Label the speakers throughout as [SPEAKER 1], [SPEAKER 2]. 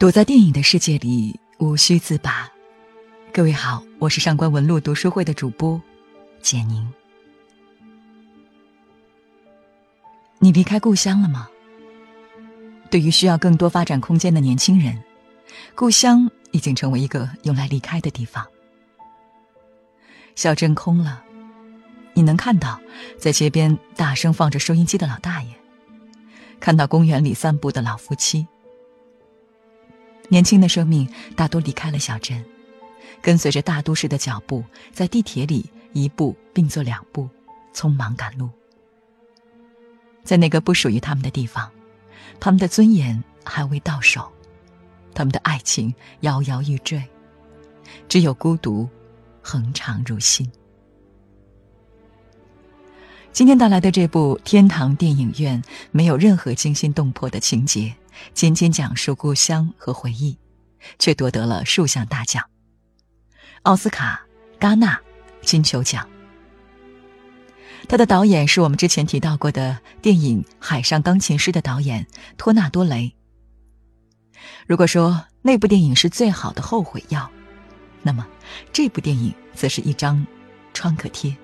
[SPEAKER 1] 躲在电影的世界里，无需自拔。各位好，我是上官文露读书会的主播简宁。你离开故乡了吗？对于需要更多发展空间的年轻人，故乡已经成为一个用来离开的地方。小镇空了，你能看到在街边大声放着收音机的老大爷，看到公园里散步的老夫妻。年轻的生命大多离开了小镇，跟随着大都市的脚步，在地铁里一步并作两步，匆忙赶路。在那个不属于他们的地方，他们的尊严还未到手，他们的爱情摇摇欲坠，只有孤独恒长如新。今天带来的这部《天堂电影院》没有任何惊心动魄的情节。仅仅讲述故乡和回忆，却夺得了数项大奖：奥斯卡、戛纳、金球奖。他的导演是我们之前提到过的电影《海上钢琴师》的导演托纳多·雷。如果说那部电影是最好的后悔药，那么这部电影则是一张创可贴。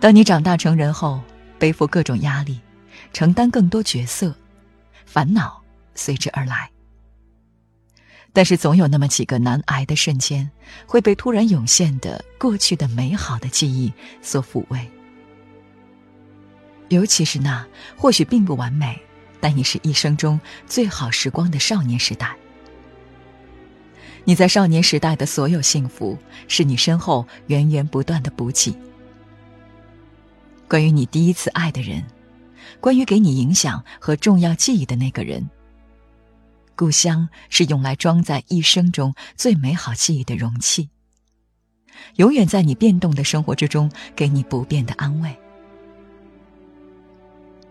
[SPEAKER 1] 当你长大成人后，背负各种压力。承担更多角色，烦恼随之而来。但是总有那么几个难挨的瞬间，会被突然涌现的过去的美好的记忆所抚慰。尤其是那或许并不完美，但也是一生中最好时光的少年时代。你在少年时代的所有幸福，是你身后源源不断的补给。关于你第一次爱的人。关于给你影响和重要记忆的那个人，故乡是用来装载一生中最美好记忆的容器，永远在你变动的生活之中给你不变的安慰。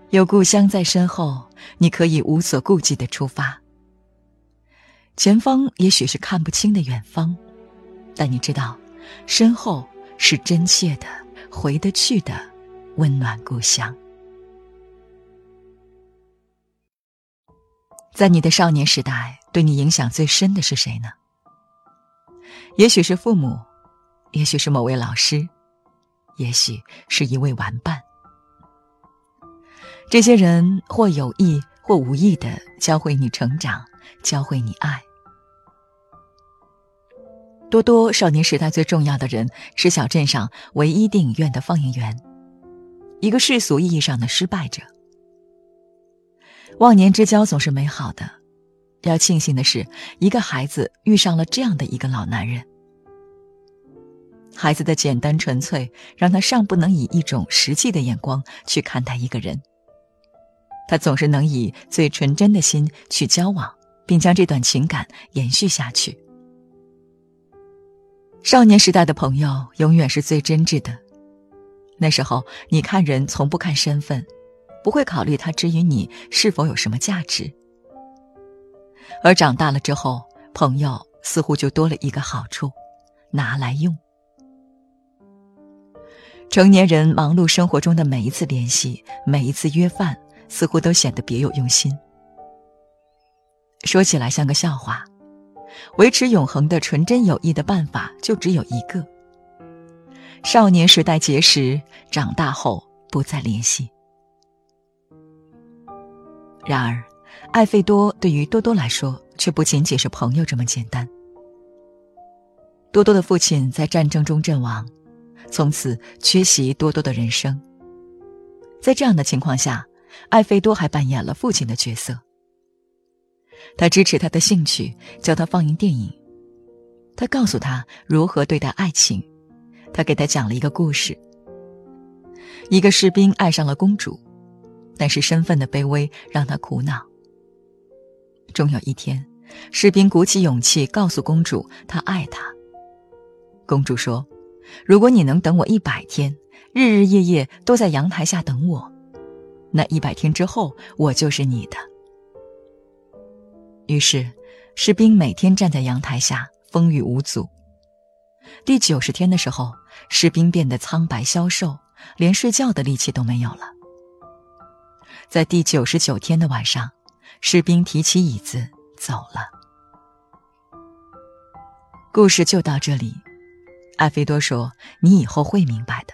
[SPEAKER 1] 有故乡在身后，你可以无所顾忌的出发。前方也许是看不清的远方，但你知道，身后是真切的、回得去的温暖故乡。在你的少年时代，对你影响最深的是谁呢？也许是父母，也许是某位老师，也许是一位玩伴。这些人或有意或无意的教会你成长，教会你爱。多多少年时代最重要的人是小镇上唯一电影院的放映员，一个世俗意义上的失败者。忘年之交总是美好的，要庆幸的是，一个孩子遇上了这样的一个老男人。孩子的简单纯粹，让他尚不能以一种实际的眼光去看待一个人。他总是能以最纯真的心去交往，并将这段情感延续下去。少年时代的朋友永远是最真挚的，那时候你看人从不看身份。不会考虑他之于你是否有什么价值，而长大了之后，朋友似乎就多了一个好处，拿来用。成年人忙碌生活中的每一次联系，每一次约饭，似乎都显得别有用心。说起来像个笑话，维持永恒的纯真友谊的办法就只有一个：少年时代结识，长大后不再联系。然而，艾费多对于多多来说却不仅仅是朋友这么简单。多多的父亲在战争中阵亡，从此缺席多多的人生。在这样的情况下，艾费多还扮演了父亲的角色。他支持他的兴趣，教他放映电影，他告诉他如何对待爱情，他给他讲了一个故事：一个士兵爱上了公主。但是身份的卑微让他苦恼。终有一天，士兵鼓起勇气告诉公主他爱她。公主说：“如果你能等我一百天，日日夜夜都在阳台下等我，那一百天之后我就是你的。”于是，士兵每天站在阳台下，风雨无阻。第九十天的时候，士兵变得苍白消瘦，连睡觉的力气都没有了。在第九十九天的晚上，士兵提起椅子走了。故事就到这里，艾菲多说：“你以后会明白的。”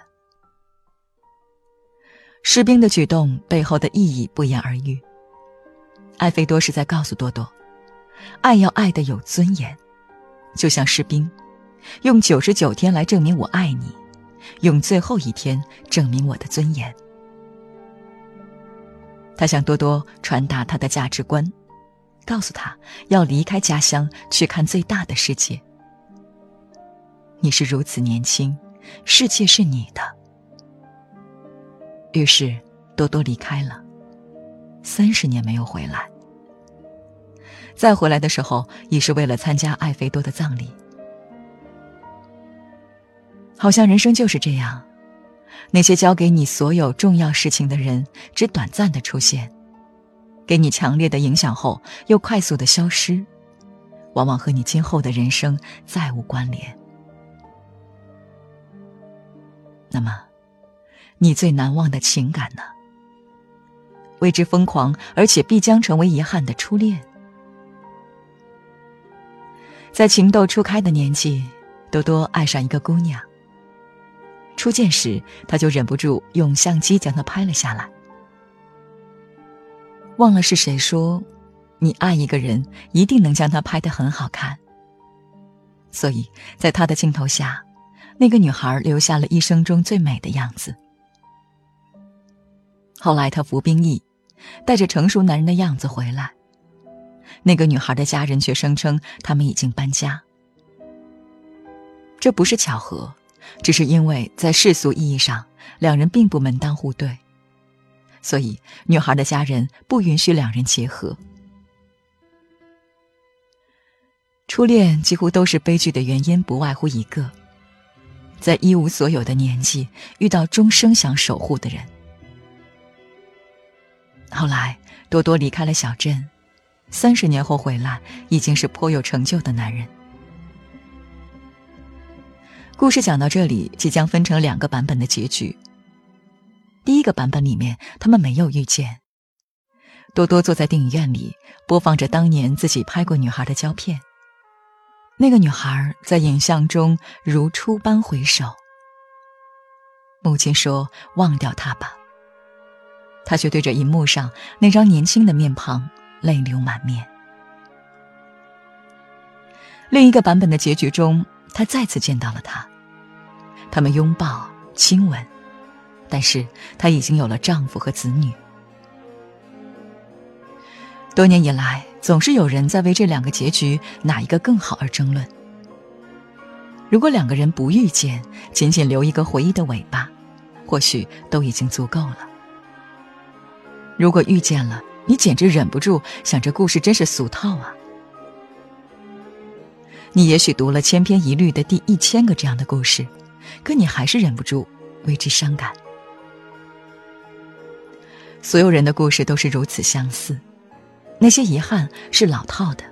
[SPEAKER 1] 士兵的举动背后的意义不言而喻。艾菲多是在告诉多多，爱要爱的有尊严，就像士兵，用九十九天来证明我爱你，用最后一天证明我的尊严。他向多多传达他的价值观，告诉他要离开家乡去看最大的世界。你是如此年轻，世界是你的。于是多多离开了，三十年没有回来。再回来的时候，已是为了参加艾菲多的葬礼。好像人生就是这样，那些教给你所有重要事情的人，只短暂的出现，给你强烈的影响后，又快速的消失，往往和你今后的人生再无关联。那么，你最难忘的情感呢？为之疯狂而且必将成为遗憾的初恋。在情窦初开的年纪，多多爱上一个姑娘。初见时，他就忍不住用相机将她拍了下来。忘了是谁说，你爱一个人一定能将他拍得很好看。所以在他的镜头下，那个女孩留下了一生中最美的样子。后来他服兵役，带着成熟男人的样子回来。那个女孩的家人却声称他们已经搬家。这不是巧合，只是因为在世俗意义上，两人并不门当户对，所以女孩的家人不允许两人结合。初恋几乎都是悲剧的原因，不外乎一个：在一无所有的年纪遇到终生想守护的人。后来，多多离开了小镇。三十年后回来，已经是颇有成就的男人。故事讲到这里，即将分成两个版本的结局。第一个版本里面，他们没有遇见。多多坐在电影院里，播放着当年自己拍过女孩的胶片。那个女孩在影像中如初般回首。母亲说：“忘掉她吧。”他却对着荧幕上那张年轻的面庞。泪流满面。另一个版本的结局中，他再次见到了她，他们拥抱亲吻，但是她已经有了丈夫和子女。多年以来，总是有人在为这两个结局哪一个更好而争论。如果两个人不遇见，仅仅留一个回忆的尾巴，或许都已经足够了。如果遇见了，你简直忍不住想，这故事真是俗套啊！你也许读了千篇一律的第一千个这样的故事，可你还是忍不住为之伤感。所有人的故事都是如此相似，那些遗憾是老套的，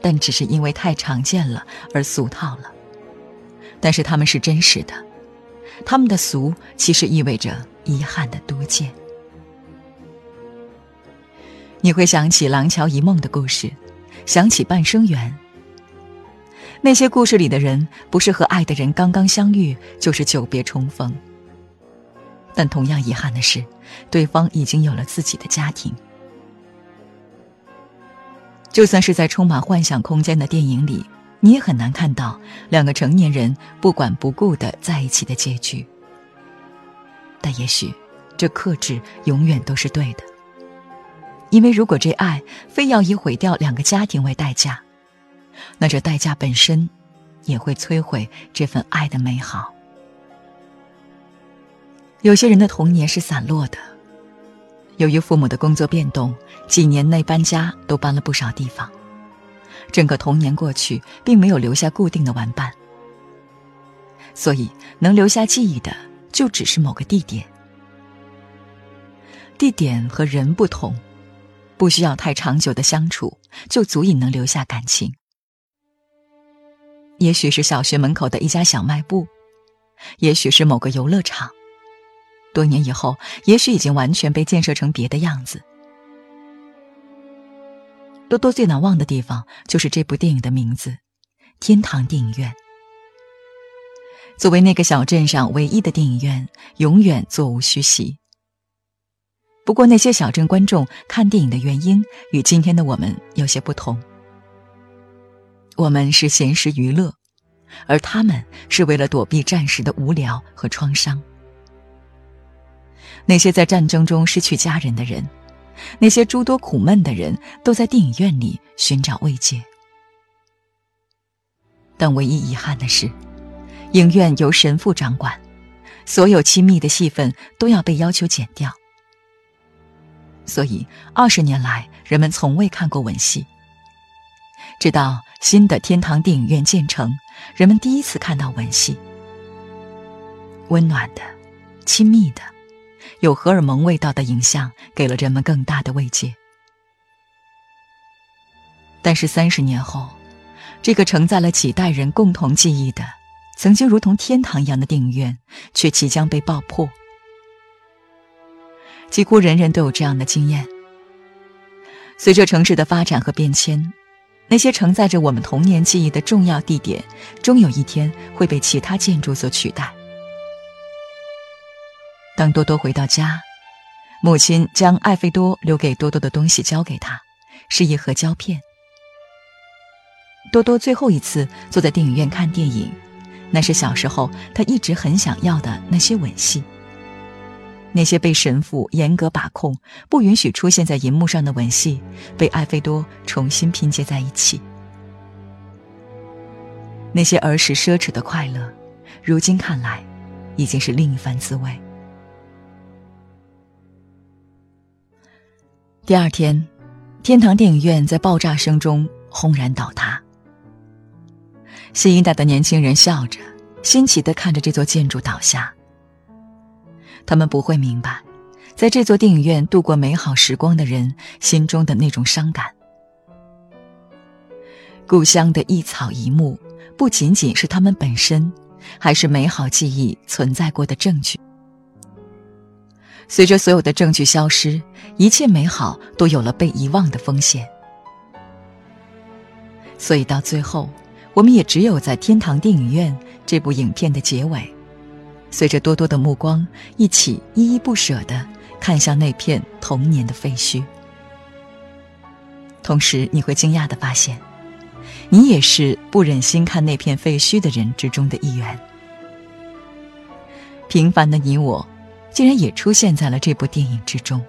[SPEAKER 1] 但只是因为太常见了而俗套了。但是他们是真实的，他们的俗其实意味着遗憾的多见。你会想起《廊桥遗梦》的故事，想起《半生缘》。那些故事里的人，不是和爱的人刚刚相遇，就是久别重逢。但同样遗憾的是，对方已经有了自己的家庭。就算是在充满幻想空间的电影里，你也很难看到两个成年人不管不顾的在一起的结局。但也许，这克制永远都是对的。因为如果这爱非要以毁掉两个家庭为代价，那这代价本身也会摧毁这份爱的美好。有些人的童年是散落的，由于父母的工作变动，几年内搬家都搬了不少地方，整个童年过去，并没有留下固定的玩伴，所以能留下记忆的就只是某个地点。地点和人不同。不需要太长久的相处，就足以能留下感情。也许是小学门口的一家小卖部，也许是某个游乐场。多年以后，也许已经完全被建设成别的样子。多多最难忘的地方就是这部电影的名字——天堂电影院。作为那个小镇上唯一的电影院，永远座无虚席。不过，那些小镇观众看电影的原因与今天的我们有些不同。我们是闲时娱乐，而他们是为了躲避战时的无聊和创伤。那些在战争中失去家人的人，那些诸多苦闷的人，都在电影院里寻找慰藉。但唯一遗憾的是。影院由神父掌管，所有亲密的戏份都要被要求剪掉。所以二十年来，人们从未看过吻戏。直到新的天堂电影院建成，人们第一次看到吻戏。温暖的、亲密的、有荷尔蒙味道的影像，给了人们更大的慰藉。但是三十年后，这个承载了几代人共同记忆的。曾经如同天堂一样的电影院，却即将被爆破。几乎人人都有这样的经验。随着城市的发展和变迁，那些承载着我们童年记忆的重要地点，终有一天会被其他建筑所取代。当多多回到家，母亲将艾菲多留给多多的东西交给他，是一盒胶片。多多最后一次坐在电影院看电影。那是小时候他一直很想要的那些吻戏，那些被神父严格把控、不允许出现在银幕上的吻戏，被艾菲多重新拼接在一起。那些儿时奢侈的快乐，如今看来，已经是另一番滋味。第二天，天堂电影院在爆炸声中轰然倒塌。新一代的年轻人笑着，新奇的看着这座建筑倒下。他们不会明白，在这座电影院度过美好时光的人心中的那种伤感。故乡的一草一木，不仅仅是他们本身，还是美好记忆存在过的证据。随着所有的证据消失，一切美好都有了被遗忘的风险。所以到最后。我们也只有在《天堂电影院》这部影片的结尾，随着多多的目光一起依依不舍地看向那片童年的废墟。同时，你会惊讶地发现，你也是不忍心看那片废墟的人之中的一员。平凡的你我，竟然也出现在了这部电影之中。